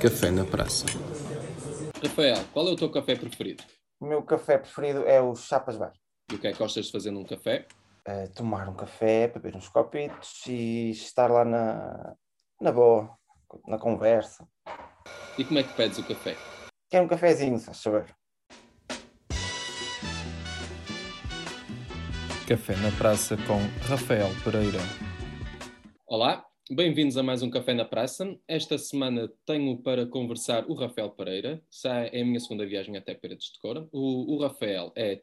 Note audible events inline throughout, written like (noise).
Café na Praça. Rafael, qual é o teu café preferido? O meu café preferido é o Chapas Bar. E o que é que gostas de fazer num café? Uh, tomar um café, beber uns copitos e estar lá na, na boa, na conversa. E como é que pedes o café? Quer um cafezinho, se saber. Café na Praça com Rafael Pereira. Olá, bem-vindos a mais um Café na Praça. Esta semana tenho para conversar o Rafael Pereira. É a minha segunda viagem até Paredes de Cora. O, o Rafael é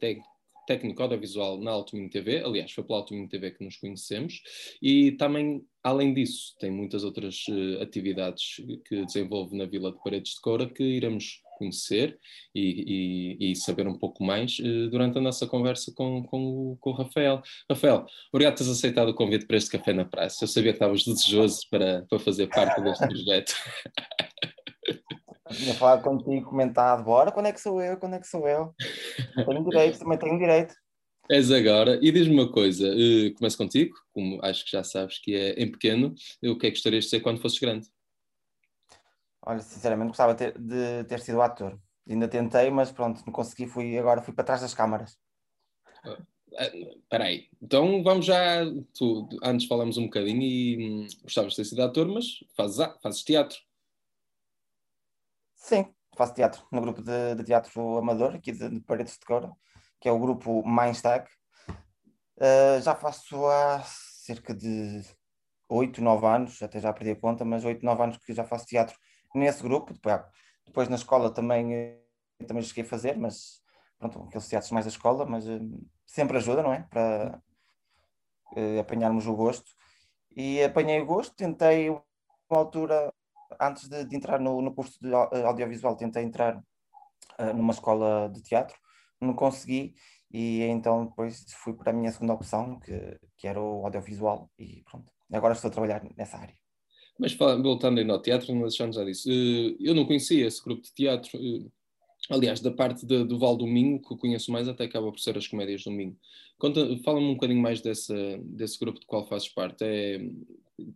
técnico audiovisual na Alto Minho TV, aliás, foi pela Alto Minho TV que nos conhecemos, e também, além disso, tem muitas outras uh, atividades que desenvolve na Vila de Paredes de Cora que iremos conhecer e, e, e saber um pouco mais uh, durante a nossa conversa com, com, o, com o Rafael. Rafael, obrigado por teres aceitado o convite para este café na praça. Eu sabia que estavas desejoso para, para fazer parte deste projeto. Tinha falado contigo, comentado, bora, quando é que sou eu, quando é que sou eu? Tenho direito, também tenho direito. És agora, e diz-me uma coisa, uh, começo contigo, como acho que já sabes que é em pequeno, o que é que gostarias de ser quando fosses grande? Olha, sinceramente gostava ter, de ter sido ator. Ainda tentei, mas pronto, não consegui, fui, agora fui para trás das câmaras. Espera uh, aí, então vamos já, tu, antes falamos um bocadinho e hum, gostavas de ter sido ator, mas fazes, fazes teatro. Sim, faço teatro no grupo de, de teatro amador, aqui de, de, Paredes de Cora, que é o grupo Mindstack. Uh, já faço há cerca de 8, 9 anos, até já perdi a conta, mas 8, 9 anos que já faço teatro nesse grupo. Depois, depois na escola também, eh, também cheguei a fazer, mas pronto, aqueles teatros mais da escola, mas uh, sempre ajuda, não é? Para uh, apanharmos o gosto. E apanhei o gosto, tentei uma altura antes de, de entrar no, no, curso de eh, audiovisual, tentei entrar uh, numa escola de teatro, não consegui, e então depois fui para a minha segunda opção, que, que era o audiovisual, e pronto. Agora estou a trabalhar nessa área. Mas voltando ainda ao teatro, não deixamos já disso. Uh, eu não conhecia esse grupo de teatro. Uh, aliás, da parte de, do Val do Minho, que eu conheço mais, até acaba por ser as comédias do Minho. Fala-me um bocadinho mais dessa, desse grupo de qual fazes parte. É,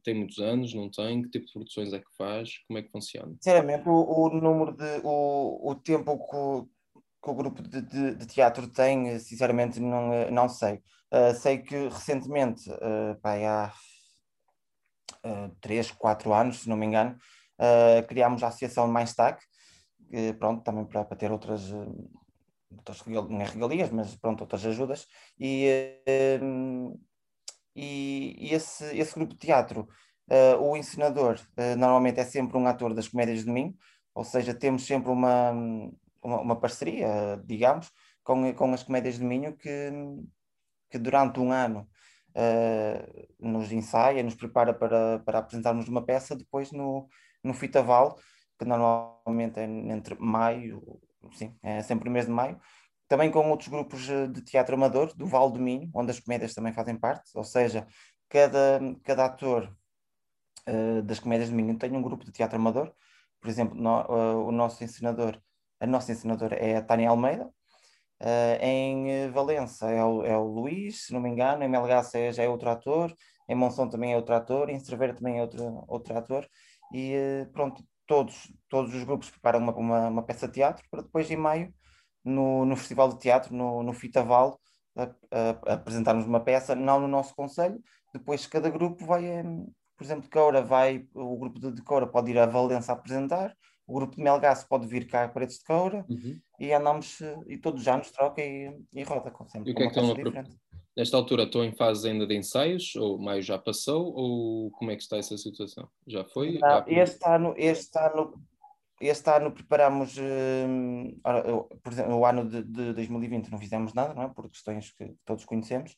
tem muitos anos, não tem? Que tipo de produções é que faz? Como é que funciona? Sinceramente, o, o número de. O, o tempo que o, que o grupo de, de, de, teatro tem, sinceramente, não, não sei. Uh, sei que recentemente, uh, pá, há uh, 3, 4 anos, se não me engano, uh, criámos a Associação Mais Tac, pronto, também para, para ter outras. outras não é regalias, mas pronto, outras ajudas, e, e, e esse, esse grupo de teatro, uh, o encenador uh, normalmente é sempre um ator das comédias de domingo, ou seja, temos sempre uma, uma, uma parceria, digamos, com, com as comédias de domingo que, que durante um ano uh, nos ensaia, nos prepara para, para apresentarmos uma peça, depois no, no Fitaval, que normalmente é entre maio, sim, é sempre o mês de maio, também com outros grupos eh, de teatro amador, do Val do Minho, onde as comédias também fazem parte, ou seja, cada, cada ator uh, das comédias de Minho tem um grupo de teatro amador, por exemplo, no, uh, o nosso ensinador, a nossa ensinadora é a Tânia Almeida, uh, em Valença é o, é o Luís, se não me engano, em Melgaça é, já é outro ator, em Monção também é outro ator, em Cerveira também é outro, outro ator, e pronto, todos, todos os grupos preparam uma, uma, uma peça de teatro para depois em maio no, no Festival de Teatro, no, no Fitaval, a, a, a apresentarmos uma peça, não no nosso conselho. Depois cada grupo vai, eh, por exemplo, Coura vai, o grupo de, de Coura pode ir a Valença apresentar, o grupo de Melgaço pode vir cá a Paredes de Coura uhum. e andamos, eh, e todos já nos troca e, e roda, com sempre. E o que é que estão a Nesta altura estão em fase ainda de ensaios, ou maio já passou, ou como é que está essa situação? Já foi? Não, este, ano, este ano este ano preparamos, uh, por exemplo, o ano de, de, 2020 não fizemos nada, não é? Por questões que todos conhecemos,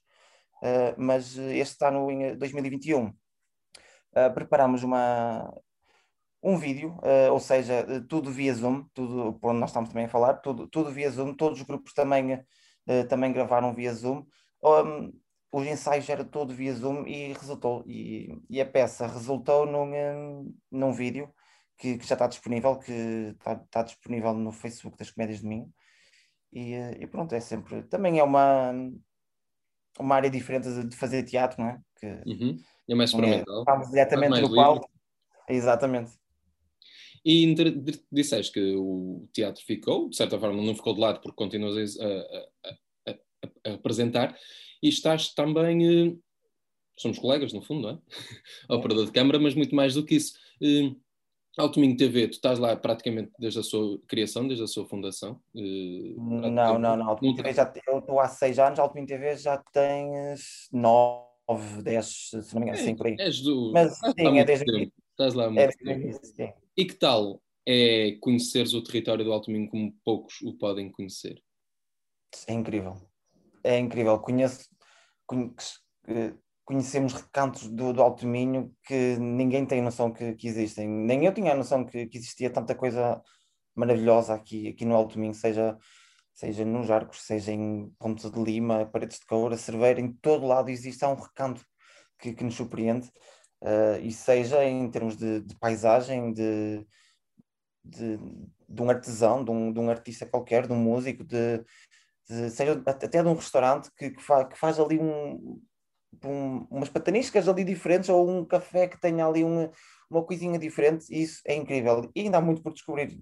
uh, mas este ano, em 2021, uh, preparamos uma, um vídeo, uh, ou seja, tudo via Zoom, tudo por onde nós estamos também a falar, tudo, tudo via Zoom, todos os grupos também, também gravaram via Zoom. Um, os ensaios era todo via Zoom e resultou, e, e a peça resultou num, num vídeo que, que já está disponível, que está, está, disponível no Facebook das Comédias de Minho. E, e, pronto, é sempre. Também é uma, uma área diferente de, fazer teatro, não é? Que uhum. É mais é, experimental. É, estamos diretamente no palco. Exatamente. E disseste que o teatro ficou, de certa forma não ficou de lado porque continuas a, a, a, a apresentar, e estás também, eh, somos colegas no fundo, não é? (laughs) Operador de câmara, mas muito mais do que isso. Eh, Altominho TV, tu estás lá praticamente desde a sua criação, desde a sua fundação? Eh, não, não, não. Altominho TV já, eu estou há seis anos, Altominho TV já tem nove, dez, se não me engano, é, sim, por aí. És do... Mas sim, é desde tempo. Estás lá muito é tempo. E que tal é conheceres o território do Alto Minho como poucos o podem conhecer? É incrível. É incrível. Conheço, conhecemos recantos do, do Alto Minho que ninguém tem noção que, que existem. Nem eu tinha a noção que, que, existia tanta coisa maravilhosa aqui, aqui no Alto Minho, seja, seja nos Arcos, seja em Pontes de Lima, Paredes de Coura, Cerveira, em todo lado existe há um recanto que, que nos surpreende. Uh, e seja em termos de, de paisagem, de, de, de, um artesão, de um, de um artista qualquer, de um músico, de, seja até de um restaurante que, que, fa, que faz ali um, um, umas pataniscas ali diferentes ou um café que tenha ali uma, uma coisinha diferente, isso é incrível. E ainda há muito por descobrir.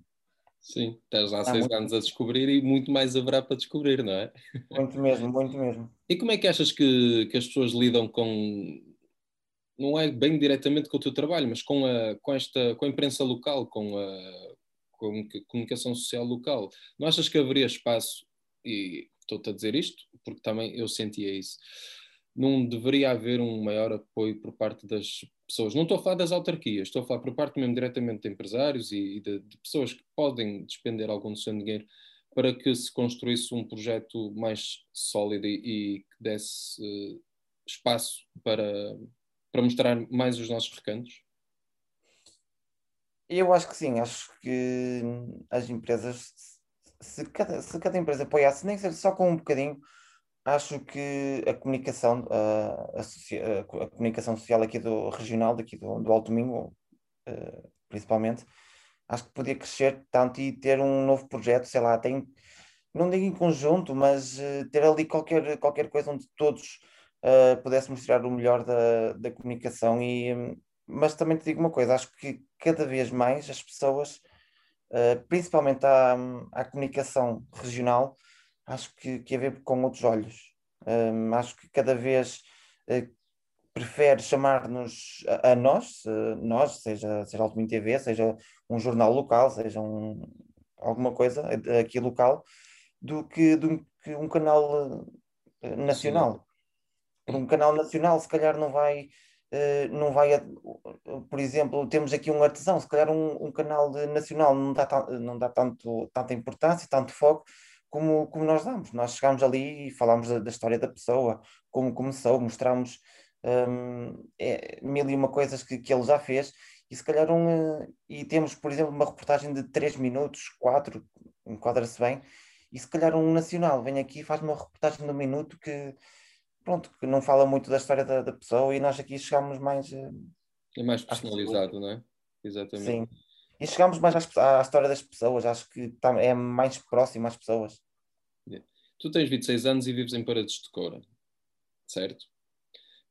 Sim, estás há, há seis muito... anos a descobrir e muito mais haverá para descobrir, não é? Muito mesmo, muito mesmo. E como é que achas que, que as pessoas lidam com não é bem diretamente com o teu trabalho, mas com a, com esta, com a imprensa local, com a, com a comunicação social local. Não achas que haveria espaço, e estou-te a dizer isto, porque também eu sentia isso, não deveria haver um maior apoio por parte das pessoas. Não estou a falar das autarquias, estou a falar por parte mesmo diretamente de empresários e, de, de pessoas que podem despender algum do seu dinheiro para que se construísse um projeto mais sólido e, e que desse uh, espaço para, para mostrar mais os nossos recantos? Eu acho que sim, acho que as empresas, se cada, se cada empresa apoiasse, nem ser só com um bocadinho, acho que a comunicação, a, a, a comunicação social aqui do regional, daqui do, do Alto Minho, uh, principalmente, acho que podia crescer tanto e ter um novo projeto, sei lá, tem, não digo em conjunto, mas uh, ter ali qualquer, qualquer coisa onde todos uh, pudesse mostrar o melhor da, da comunicação. E, mas também te digo uma coisa: acho que cada vez mais as pessoas, uh, principalmente à, à comunicação regional, acho que, que a ver com outros olhos. Um, acho que cada vez uh, prefere chamar-nos a, a, nós, uh, nós, seja, seja Alto TV, seja um jornal local, seja um, alguma coisa aqui local, do que, do que um canal uh, nacional um canal nacional, se calhar não vai, uh, não vai, por exemplo, temos aqui um artesão, se calhar um, um canal nacional não dá, não dá tanto, tanta importância, tanto foco, como, como nós damos. Nós chegamos ali e falamos da, da história da pessoa, como começou, mostramos um, é, mil e uma coisas que, que ele já fez, e se calhar um, uh, e temos, por exemplo, uma reportagem de 3 minutos, 4, enquadra-se bem, e se calhar um nacional vem aqui e faz uma reportagem de um minuto que pronto, que não fala muito da história da, da pessoa e nós aqui chegamos mais. É mais personalizado, não é? Exatamente. Sim. E chegamos mais à, à história das pessoas, acho que tá, é mais próximo às pessoas. Yeah. Tu tens 26 anos e vives em Paredes de Cora, certo?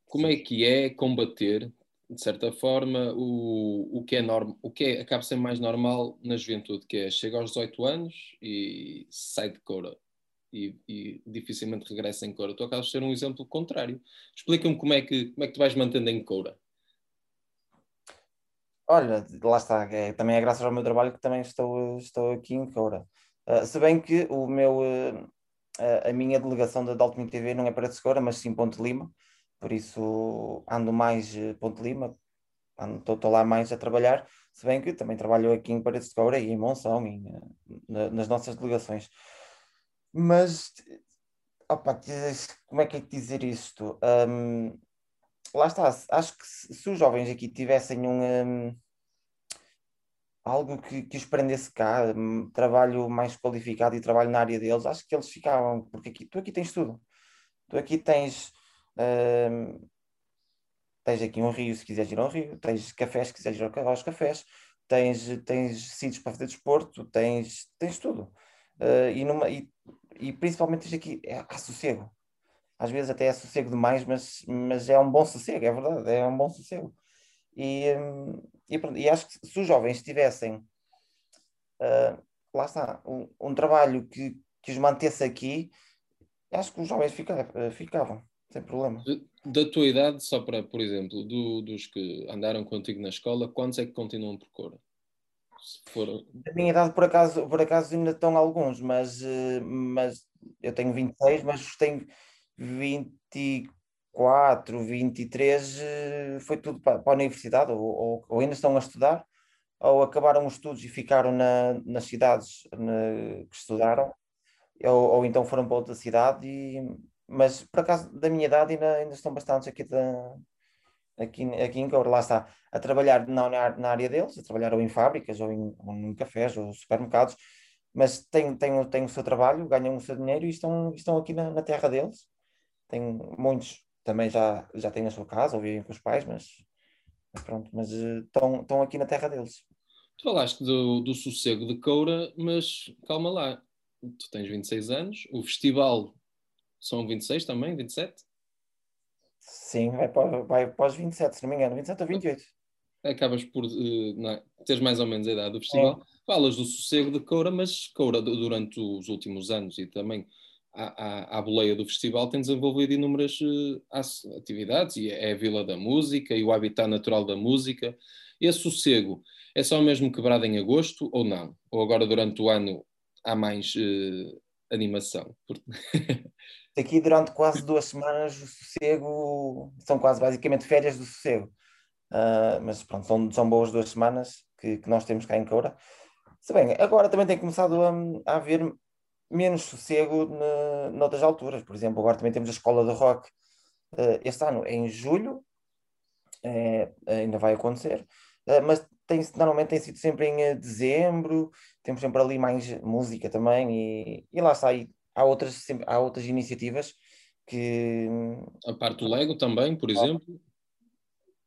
Como Sim. é que é combater, de certa forma, o, o, que é norm, o que é, acaba sendo mais normal na juventude, que é chega aos 18 anos e sai de Cora e, e, dificilmente regressa em Coura. Tu acabas de ser um exemplo contrário. Explica-me como é que como é que tu vais mantendo em Coura. Olha, lá está, é, também é graças ao meu trabalho que também estou, estou aqui em Coura. Uh, se bem que o meu, uh, a minha delegação da Dalton TV não é para Segura, mas sim Ponte Lima, por isso ando mais uh, Ponte Lima, estou lá mais a trabalhar, se bem que também trabalho aqui em Paredes de Coura e em Monção, e, nas nossas delegações. Mas, opa, como é que é que dizer isto? Um, lá está, acho que se, se, os jovens aqui tivessem um, um algo que, que os prendesse cá, um, trabalho mais qualificado e trabalho na área deles, acho que eles ficavam, porque aqui, tu aqui tens tudo. Tu aqui tens, um, tens aqui um rio se quiseres ir ao rio, tens cafés se quiseres ir aos cafés, tens, tens sítios para fazer desporto, tens, tens tudo. Uh, e, numa, e e principalmente isto aqui, é, há sossego. Às vezes até é sossego demais, mas, mas é um bom sossego, é verdade, é um bom sossego. E, hum, e, e acho que se os jovens tivessem uh, lá está, um, um, trabalho que, que os mantesse aqui, acho que os jovens ficavam, ficavam sem problema. Da tua idade, só para, por exemplo, do, dos que andaram contigo na escola, quantos é que continuam por Cora? Da minha idade, por acaso, por acaso ainda estão alguns, mas, mas eu tenho 26, mas tenho 24, 23, foi tudo para, para a universidade, ou, ou, ou, ainda estão a estudar, ou acabaram os estudos e ficaram na, nas cidades na, que estudaram, ou, ou, então foram para outra cidade, e, mas por acaso da minha idade ainda, ainda estão bastantes aqui da, aqui, aqui em Coura, lá está, a trabalhar na, na área deles, a trabalhar ou em fábricas, ou em, ou em cafés, ou supermercados, mas têm, têm, têm o seu trabalho, ganham o seu dinheiro e estão, estão aqui na, na terra deles. Tem muitos também já, já têm a sua casa ou vivem com os pais, mas, mas pronto, mas uh, estão, estão aqui na terra deles. Tu falaste do, do sossego de Coura, mas calma lá, tu tens 26 anos, o festival são 26 também, 27? Sim, vai para, vai para os 27, se não me engano, 27 ou 28. Acabas por uh, não, teres mais ou menos a idade do festival. É. Falas do sossego de Coura, mas Coura, durante os últimos anos e também à, à, à boleia do festival, tem desenvolvido inúmeras uh, atividades, e é a Vila da Música e o habitat natural da música. Esse sossego é só mesmo quebrado em agosto ou não? Ou agora durante o ano há mais uh, animação? (laughs) aqui durante quase duas semanas o sossego são quase basicamente férias do sossego. Uh, mas pronto, são, são boas duas semanas que, que nós temos cá em Coura. Se bem, agora também tem começado a, a haver menos sossego na, noutras alturas. Por exemplo, agora também temos a escola de rock uh, este ano é em julho, é, ainda vai acontecer, uh, mas tem, normalmente tem sido sempre em dezembro, temos sempre ali mais música também, e, e lá está, há outras, há outras iniciativas que. A parte do Lego também, por exemplo.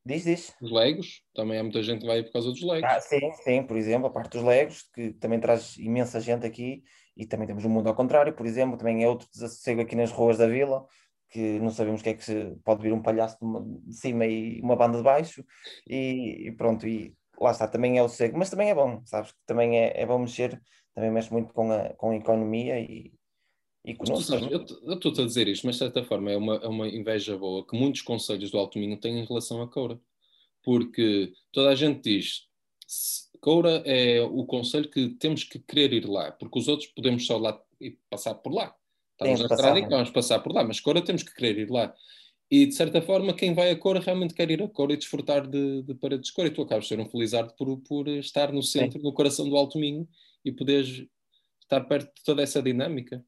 Diz, diz. Os Legos, também há muita gente que vai por causa dos Legos. Ah, sim, sim, por exemplo, a parte dos Legos, que também traz imensa gente aqui, e também temos o um mundo ao contrário, por exemplo, também é outro desassossego aqui nas ruas da vila, que não sabemos o que é que se, pode vir um palhaço de, uma, de cima e uma banda de baixo, e, e, pronto, e lá está, também é o sossego, mas também é bom, sabes, também é, é bom mexer, também mexe muito com a, com a economia e, eu estou a dizer isto, mas de certa forma é uma, é uma inveja boa que muitos conselhos do Alto Minho têm em relação a Coura. Porque toda a gente diz Coura é o conselho que temos que querer ir lá, porque os outros podemos só lá e passar por lá. Estamos na estrada e vamos passar por lá, mas Coura temos que querer ir lá. E de certa forma, quem vai a Coura realmente quer ir a Coura e desfrutar de, de paredes de Coura. E tu acabas de ser um felizardo por, por estar no centro, Sim. no coração do Alto Minho e poderes estar perto de toda essa dinâmica.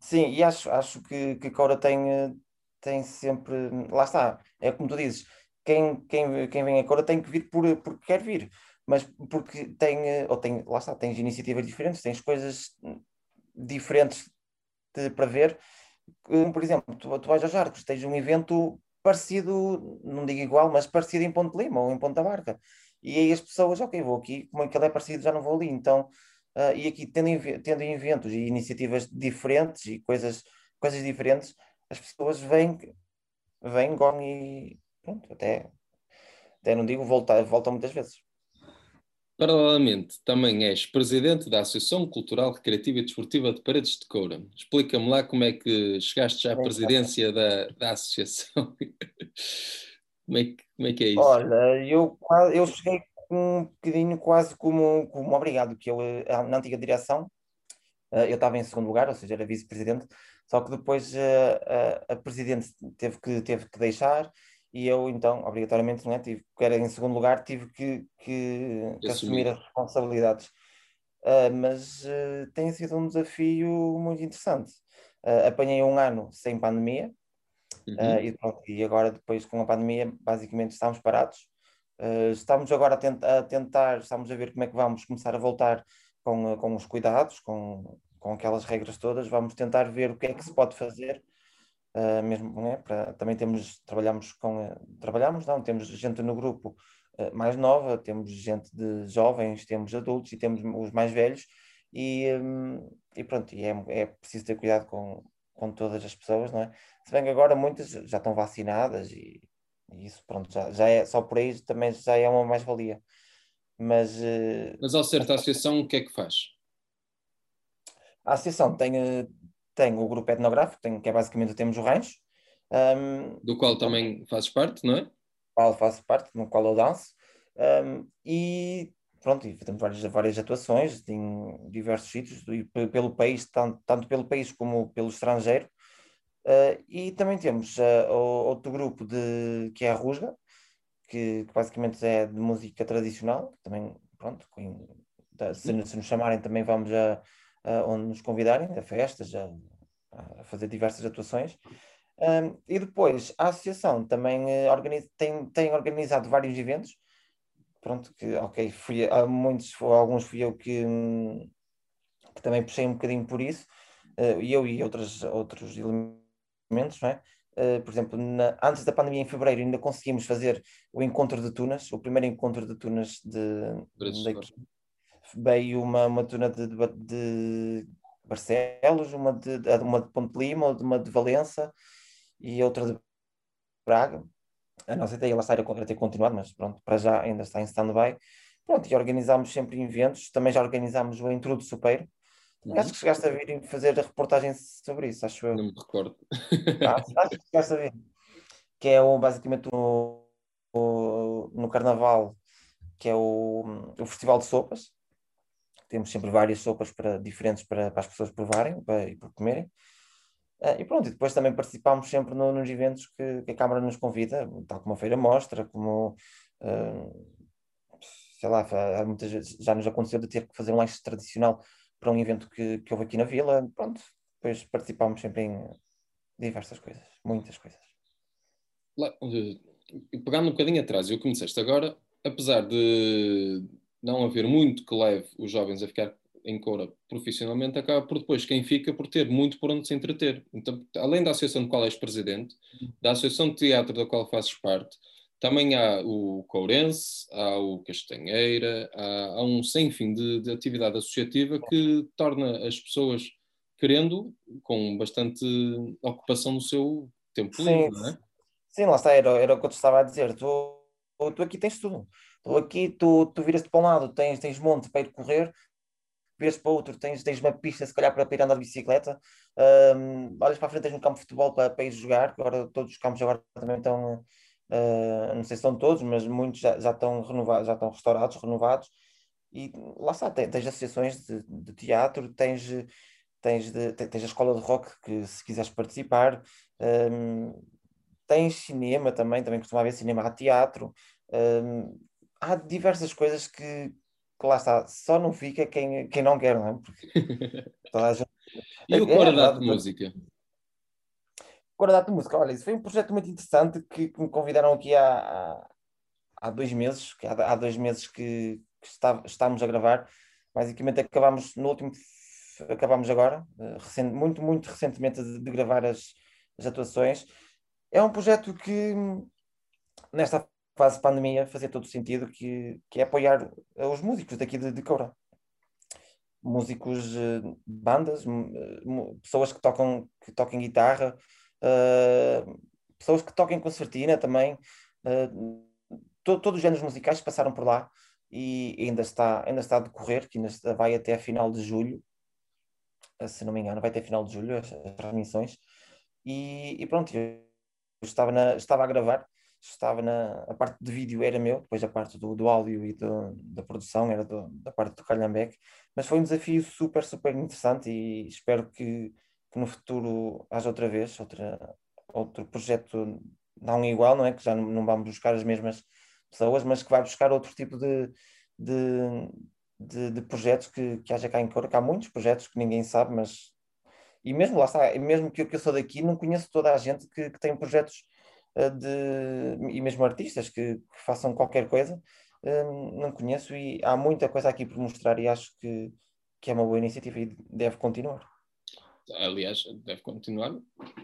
Sim, e acho, acho que, que Cora tem, eh, tem sempre. Lá está, é como tu dizes, quem, quem, quem vem a Cora tem que vir por, porque quer vir, mas porque tem, eh, ou tem, lá está, tens iniciativas diferentes, tens coisas diferentes de, para ver. Por exemplo, tu, tu vais aos Arcos, tens um evento parecido, não digo igual, mas parecido em Ponte Lima ou em Ponta Barca. E aí as pessoas, ok, vou aqui, como aquele é parecido, já não vou ali. Então Uh, e aqui, tendo, tendo eventos e iniciativas diferentes e coisas, coisas diferentes, as pessoas vêm, vêm, gom e pronto, até, até não digo voltar, voltam muitas vezes. Paralelamente, também és presidente da Associação Cultural, Recreativa e Desportiva de Paredes de Coura. Explica-me lá como é que chegaste à presidência da, da associação. (laughs) como, é que, como é que é isso? Olha, eu, eu cheguei um bocadinho quase como, como obrigado, que eu, eh, na antiga direção, eh, eu estava em segundo lugar, ou seja, era vice-presidente, só que depois a, eh, a, a, presidente teve que, teve que deixar e eu então, obrigatoriamente, não é, tive, era em segundo lugar, tive que, que, que assumir as responsabilidades. Uh, mas uh, tem sido um desafio muito interessante. Uh, apanhei um ano sem pandemia uhum. e, pronto, e agora depois com a pandemia basicamente estamos parados Uh, estamos agora a, a, tentar, estamos a ver como é que vamos começar a voltar com, com os cuidados, com, com aquelas regras todas, vamos tentar ver o que é que se pode fazer, uh, mesmo, é? Para, também temos, trabalhamos com, trabalhamos, não, temos gente no grupo mais nova, temos gente de jovens, temos adultos e temos os mais velhos, e, um, e pronto, e é, é preciso ter cuidado com, com todas as pessoas, não é? Se bem que agora muitas já estão vacinadas e e isso, pronto, já, já é, só por aí também já é uma mais-valia. Mas, uh, mas ao ser da associação, o que é que faz? A associação tem, tem o grupo etnográfico, tem, que é basicamente o Temos o Rancho. Um, do qual também fazes parte, não é? qual faço parte, no qual eu danço. Um, e pronto, e temos várias, várias atuações em diversos sítios, pelo país, tanto, tanto pelo país como pelo estrangeiro. Uh, e também temos uh, outro grupo de, que é a Rusga, que, que, basicamente é de música tradicional, também, pronto, com, se, se, nos chamarem também vamos a, a onde nos convidarem, a festas, a, a fazer diversas atuações. Um, e depois, a associação também uh, organiza, tem, tem organizado vários eventos, pronto, que, ok, fui, há muitos, alguns fui eu que, hum, que também puxei um bocadinho por isso, uh, eu e outros, outros elementos, não é? Uh, por exemplo, na, antes da pandemia, em fevereiro, ainda conseguimos fazer o encontro de tunas, o primeiro encontro de tunas de, daqui. Veio uma, uma tuna de, de, de Barcelos, uma de, uma de Ponte Lima, uma de Valença e outra de Braga a nossa ideia lá era ter continuado, mas pronto, para já ainda está em stand-by. Pronto, e organizámos sempre eventos, também já organizámos o Intro do Supeiro. Uhum. Acho que chegaste a vir fazer a reportagem sobre isso, acho eu. Não me recordo. Ah, acho que chegaste a ver. Que é o, basicamente o, o, no Carnaval, que é o, o Festival de Sopas. Temos sempre várias sopas para, diferentes para, para as pessoas provarem para, e para comerem. Uh, e pronto, e depois também participámos sempre no, nos eventos que, que, a Câmara nos convida, tal como a Feira Mostra, como, uh, sei lá, muitas vezes já nos aconteceu de ter que fazer um lanche tradicional para um evento que, que houve aqui na Vila, pronto, depois participámos sempre em diversas coisas, muitas coisas. Lá, pegando um bocadinho atrás, eu comecei agora, apesar de não haver muito que leve os jovens a ficar em Coura profissionalmente, acaba por depois quem fica por ter muito por onde se entreter. Então, além da associação de qual és presidente, da associação de teatro da qual fazes parte, também há o Courense, há o Castanheira, há, há um sem fim de, de, atividade associativa que torna as pessoas querendo com bastante ocupação no seu tempo livre, não é? Sim, lá está, era, era o que eu te estava a dizer. Tu, tu aqui tens tudo. Tu aqui, tu, tu viras-te para um lado, tens, tens monte para ir correr, vês para outro, tens, tens uma pista se calhar para, ir andar de bicicleta, um, olhas para a frente, tens um campo de futebol para, para ir jogar, agora todos os campos agora também estão, uh, não sei se estão todos, mas muitos já, já estão renovados, já estão restaurados, renovados, e lá está, tens, tens associações de, de, teatro, tens, tens, de, tens a escola de rock que se quiseres participar, um, tens cinema também, também costuma haver cinema, há teatro, um, há diversas coisas que, que lá está, só não fica quem, quem não quer, não é? Porque (laughs) gente... E o é, é, de Música? De Música, olha, isso foi um projeto muito interessante que, que me convidaram aqui há, há, dois meses, que há, há dois meses que, que está, estamos a gravar. Basicamente acabamos no último, acabamos agora, eh, recente, muito, muito recentemente de, de gravar as, as atuações. É um projeto que nesta fase de pandemia fazia todo sentido que, que é apoiar os músicos daqui de, de Coura. Músicos, eh, bandas, eh, pessoas que tocam, que tocam guitarra, uh, pessoas que toquem concertina também. Uh, to, todos os géneros musicais passaram por lá e ainda está, ainda está a decorrer, que ainda vai até a final de julho, se não me engano, vai até a final de julho as, as transmissões. E, e pronto, eu estava, na, estava a gravar estava na a parte de vídeo era meu, depois a parte do, do áudio e do, da produção era do, da parte do Calhambeque, mas foi um desafio super, super interessante e espero que, que no futuro haja outra vez outra, outro projeto não igual, não é? Que já não, não vamos buscar as mesmas pessoas, mas que vai buscar outro tipo de, de, de, de projetos que, que haja cá em Coura, que há muitos projetos que ninguém sabe, mas e mesmo lá está, mesmo que eu, que eu sou daqui, não conheço toda a gente que, que tem projetos eh, de, e mesmo artistas que, que façam qualquer coisa, um, não conheço e há muita coisa aqui por mostrar e acho que, que é uma boa iniciativa e deve continuar. Aliás, deve continuar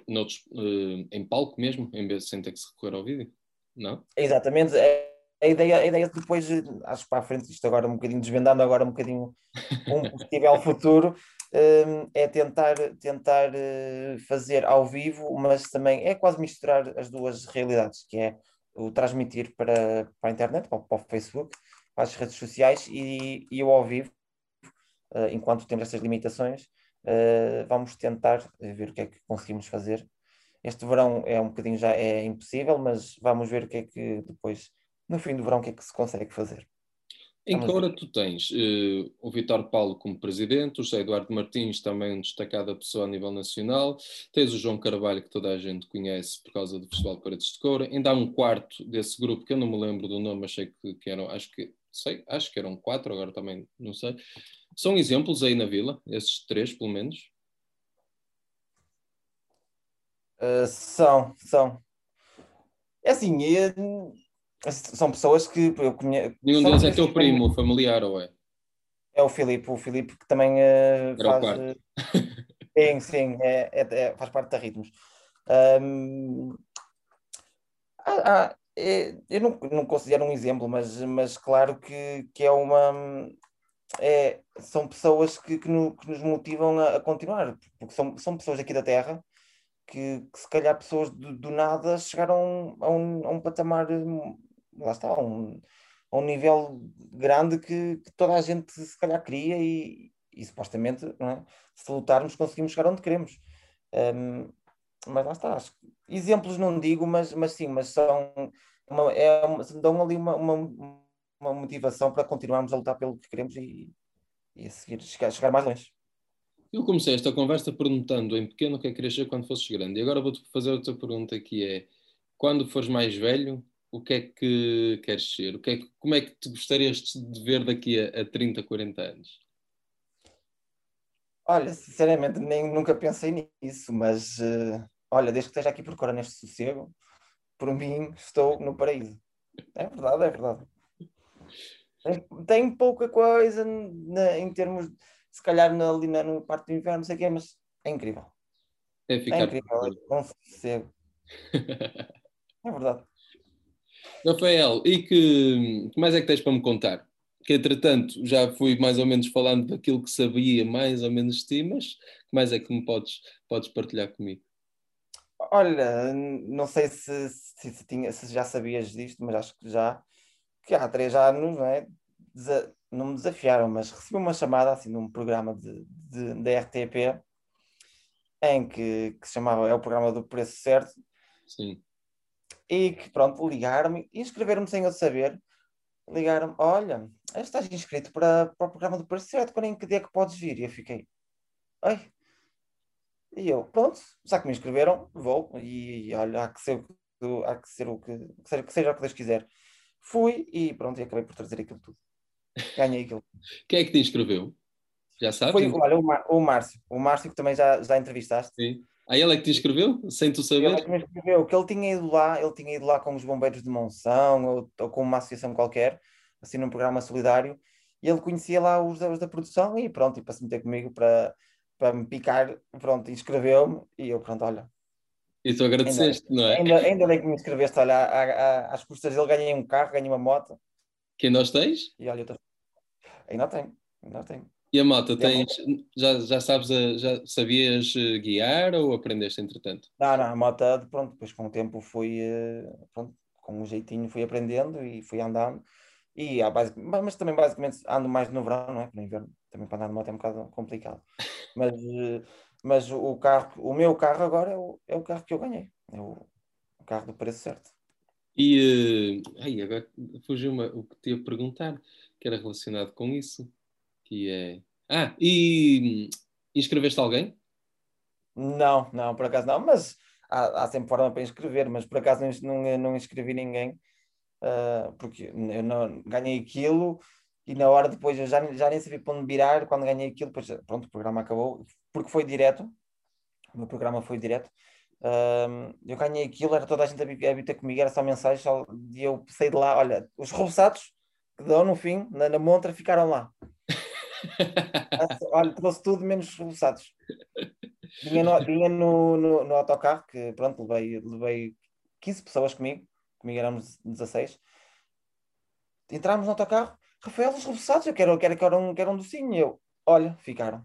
noutros, uh, em palco mesmo, em vez de sem ter que se recorrer ao vídeo, não? Exatamente. A ideia, a ideia depois, acho para a frente, isto agora um bocadinho desvendando agora um bocadinho um (laughs) possível futuro, um, é tentar, tentar fazer ao vivo, mas também é quase misturar as duas realidades, que é o transmitir para, para a internet, para, para o Facebook, para as redes sociais e, e eu ao vivo, enquanto temos essas limitações, uh, vamos tentar ver o que é que conseguimos fazer. Este verão é um bocadinho já é impossível, mas vamos ver o que é que depois, no fim do verão, o que é que se consegue fazer. Em Cora tu tens uh, o Vitor Paulo como presidente, o José Eduardo Martins também destacada pessoa a nível nacional, tens o João Carvalho que toda a gente conhece por causa do Festival de Paredes de Coura, ainda há um quarto desse grupo que eu não me lembro do nome, achei que, que eram, acho que sei, acho que eram quatro, agora também não sei. São exemplos aí na vila, esses três pelo menos? Uh, são, são. É assim, eu são pessoas que eu conheço. Nenhum deles é teu primo, familiar, ou é? É o Filipe, o Filipe que também uh, faz. Uh, (laughs) sim, sim, é, é, é, faz parte da Ritmos. Um, ah, ah, é, eu não, não considero um exemplo, mas, mas claro que, que é uma. É, são pessoas que, que, no, que nos motivam a, a, continuar, porque são, são pessoas aqui da Terra que, que se calhar pessoas do, do nada chegaram a um, a um patamar lá está, a um, a um nível grande que, que, toda a gente se calhar queria e, e supostamente, é? se lutarmos, conseguimos chegar onde queremos. Um, mas lá está, exemplos não digo, mas, mas sim, mas são uma, é dão ali uma, uma, uma, motivação para continuarmos a lutar pelo que queremos e, e a seguir chegar, chegar mais longe. Eu comecei esta conversa perguntando em pequeno o que é que querias ser quando fosses grande. E agora vou-te fazer outra pergunta que é: quando fores mais velho, o que é que queres ser? O que é que, como é que te gostarias de ver daqui a, a 30, 40 anos? Olha, sinceramente, nem nunca pensei nisso, mas uh, olha, desde que esteja aqui por cora neste sossego, por mim estou no paraíso. É verdade, é verdade. Tem, tem pouca coisa na, em termos, se calhar na, ali na, no parte do inverno, não sei o quê, mas é incrível. É, ficar é incrível, é sossego. (laughs) é verdade. Rafael, e que, que mais é que tens para me contar? Que entretanto já fui mais ou menos falando daquilo que sabia mais ou menos de ti, mas que mais é que me podes, podes partilhar comigo? Olha, não sei se, se, se, tinha, se já sabias disto, mas acho que já, que há três anos, não é? Desa, não me desafiaram, mas recebi uma chamada assim num programa de, de, da RTP em que, que se chamava, é o programa do preço certo. Sim e que pronto, ligaram-me e inscreveram-me sem eu saber. Ligaram-me, olha, estás inscrito para, para o programa do Preço Certo, quando em que dia que podes vir? E eu fiquei, ai. E eu, pronto, já que me inscreveram, vou, e, e olha, há que ser, há que ser o que, que, seja, que seja o que Deus quiser. Fui e pronto, e acabei por trazer aquilo tudo. Ganhei aquilo. (laughs) Quem é que te inscreveu? Já sabes? Foi, olha, o, o Márcio. O Márcio que também já, já entrevistaste. Sim. Aí ele é que te inscreveu, sem tu saber? Ele é que me inscreveu, que ele tinha ido lá, ele tinha ido lá com os bombeiros de Monção ou, ou com uma associação qualquer, assim num programa solidário, e ele conhecia lá os, os da produção e pronto, e para se meter comigo para, para me picar, pronto, inscreveu-me e eu pronto, olha. E tu agradeceste, ainda, não é? Ainda, ainda bem que me inscreveste, olha, à, à, às custas dele ganhei um carro, ganhei uma moto. Que ainda os tens? E olha, tô... ainda tenho, ainda tenho. E a moto, tens, já, já sabes, já sabias eh, guiar ou aprendeste entretanto? Não, não, a moto, pronto, depois com o tempo fui, eh, pronto, com um jeitinho fui aprendendo e fui andando. E há basic, mas também basicamente ando mais no verão, não é? No inverno também para andar de moto é um bocado complicado. Mas, eh, mas o carro, o meu carro agora é o, é o carro que eu ganhei. É o, o carro do preço certo. E ai, agora fugiu o que te ia perguntar, que era relacionado com isso que é. Ah, e inscreveste alguém? Não, não, por acaso não, mas há, há sempre forma para inscrever, mas por acaso não, não, não inscrevi ninguém, uh, porque eu não ganhei aquilo e na hora depois eu já, já nem sabia para onde virar quando ganhei aquilo, depois pronto, o programa acabou, porque foi direto, o meu programa foi direto. Uh, eu ganhei aquilo, era toda a gente a habitar comigo, era só mensagem, só, e eu saí de lá, olha, os roçados que dão no fim, na, na montra, ficaram lá. (laughs) Olha, trouxe tudo menos roçados. Vinha, no, vinha no, no, no, autocarro, que pronto, levei, levei 15 pessoas comigo, comigo éramos 16. Entramos no autocarro, Rafael, os roçados, eu quero, quero, quero, um, quero um docinho. Eu, olha, ficaram.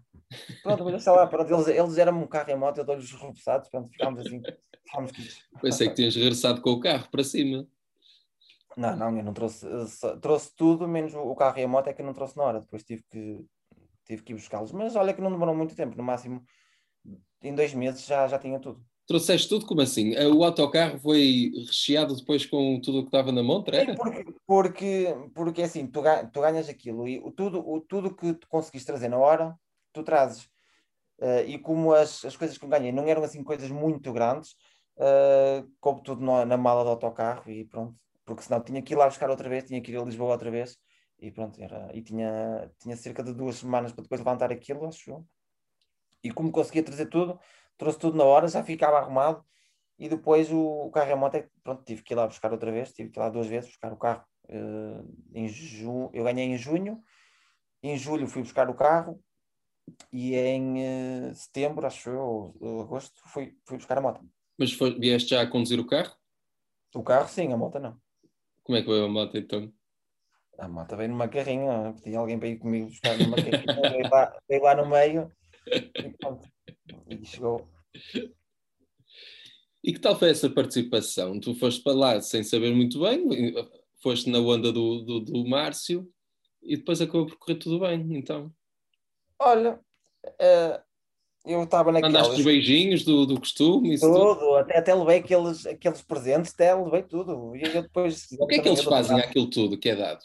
Pronto, mas sei lá, pronto, eles, eles eram um carro em moto, eu dou-lhes os roçados, pronto, ficámos assim. Pensei que tinhas regressado com o carro para cima. Não, não, eu não trouxe, trouxe tudo, menos o carro e a moto é que eu não trouxe na hora. Depois tive que, tive que ir buscá-los. Mas olha que não demorou muito tempo, no máximo em dois meses já, já tinha tudo. Trouxeste tudo? Como assim? O autocarro foi recheado depois com tudo o que estava na montra? Era? Porque, porque, porque assim, tu, tu ganhas aquilo e tudo, o, tudo que tu conseguiste trazer na hora, tu trazes. Uh, e como as, as coisas que eu ganhei não eram assim coisas muito grandes, uh, coube tudo na, na mala do autocarro e pronto. Porque senão tinha que ir lá buscar outra vez, tinha que ir a Lisboa outra vez e pronto. Era, e tinha, tinha cerca de duas semanas para depois levantar aquilo, acho eu. E como conseguia trazer tudo, trouxe tudo na hora, já ficava arrumado. E depois o, o carro e a moto, é pronto, tive que ir lá buscar outra vez, tive que ir lá duas vezes buscar o carro. Uh, em junho, eu ganhei em junho, em julho fui buscar o carro e em uh, setembro, acho eu, ou agosto, fui, fui buscar a moto. Mas foi, vieste já a conduzir o carro? O carro sim, a moto não. Como é que foi a moto então? A moto veio numa carrinha, pedi alguém para ir comigo buscar numa carrinha, (laughs) veio, lá, veio lá no meio e pronto, e chegou. E que tal foi essa participação? Tu foste para lá sem saber muito bem, foste na onda do, do, do Márcio e depois acabou por correr tudo bem, então. Olha, uh, eu estava naquelas... Mandaste os beijinhos do, do costume? Tudo, tudo, Até, até levei aqueles, aqueles presentes, até levei tudo. E eu depois, o que é que eles fazem aquilo tudo que é dado?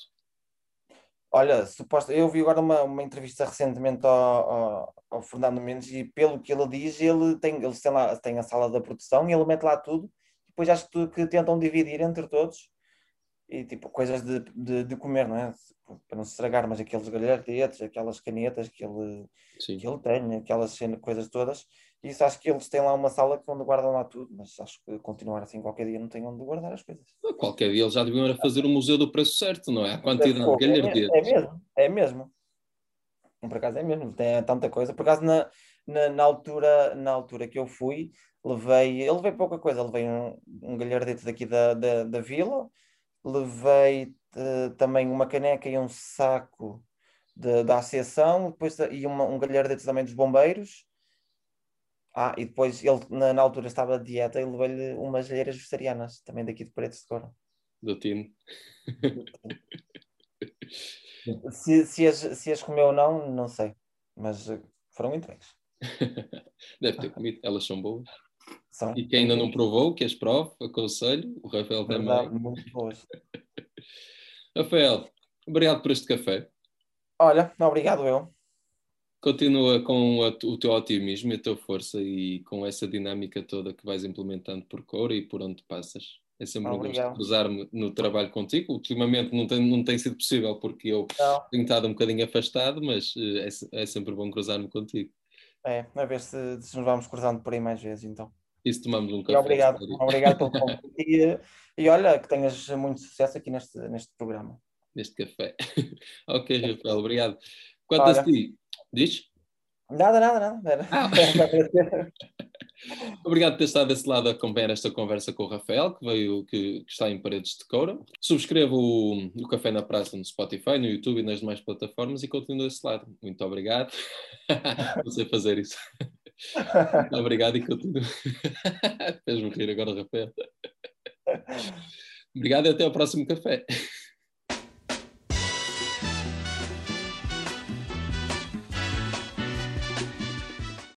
Olha, suposto, eu vi agora uma, uma entrevista recentemente ao, ao, ao, Fernando Mendes e pelo que ele diz, ele tem, eles têm, lá, tem a sala da produção e ele mete lá tudo, depois acho que, que tentam dividir entre todos e tipo coisas de, de, de, comer, não é? Para não se estragar, mas aqueles galhardetes, aquelas canetas que ele, que ele tem, aquelas coisas todas, isso acho que eles têm lá uma sala onde guardam lá tudo, mas acho que continuar assim qualquer dia não tem onde guardar as coisas. Qualquer dia eles já deviam fazer o museu do preço certo, não é? A quantidade é, de galhardetes. É mesmo, é mesmo. Por acaso é mesmo, tem tanta coisa. Por acaso na, na, na altura, na altura que eu fui, levei, ele levei pouca coisa, levei um, um galhardete daqui da, da, da vila, levei uh, também uma caneca e um saco de, da associação, depois, e uma, um galhardete também dos bombeiros. Ah, e depois ele na, na altura estava de dieta e levei-lhe umas alheiras vegetarianas, também daqui de Paredes de Cora. Do time. (laughs) se, se, as, se as comeu ou não, não sei, mas eh, foram entregues. (laughs) Deve ter comido, elas são boas. São. E quem ainda não provou, que as prove, aconselho, o Rafael também. Muito boas. (laughs) Rafael, obrigado por este café. Olha, obrigado eu. Continua com a, o teu otimismo e a tua força e com essa dinâmica toda que vais implementando por cor e por onde passas. É sempre um gosto cruzar-me no trabalho contigo. Ultimamente não tem, não tem sido possível porque eu não. tenho estado um bocadinho afastado, mas eh, é, é sempre bom cruzar-me contigo. É, a ver se, se, nos vamos cruzando por aí mais vezes então. E se tomamos um café. E obrigado, obrigado pelo (laughs) convite. E, e olha, que tenhas muito sucesso aqui neste, neste programa. Neste café. (laughs) ok, Rafael, obrigado. Quanto olha. a ti, diz? Nada, nada, nada. Ah. (laughs) Obrigado por ter estado desse lado a acompanhar esta conversa com o Rafael, que veio, que, que está em Paredes de Coura. Subscreva o, o Café na Praça no Spotify, no YouTube e nas demais plataformas e continue desse lado. Muito obrigado. Não sei fazer isso. Obrigado e continuo. (laughs) Fez-me rir agora, Rafael. Obrigado e até ao próximo café.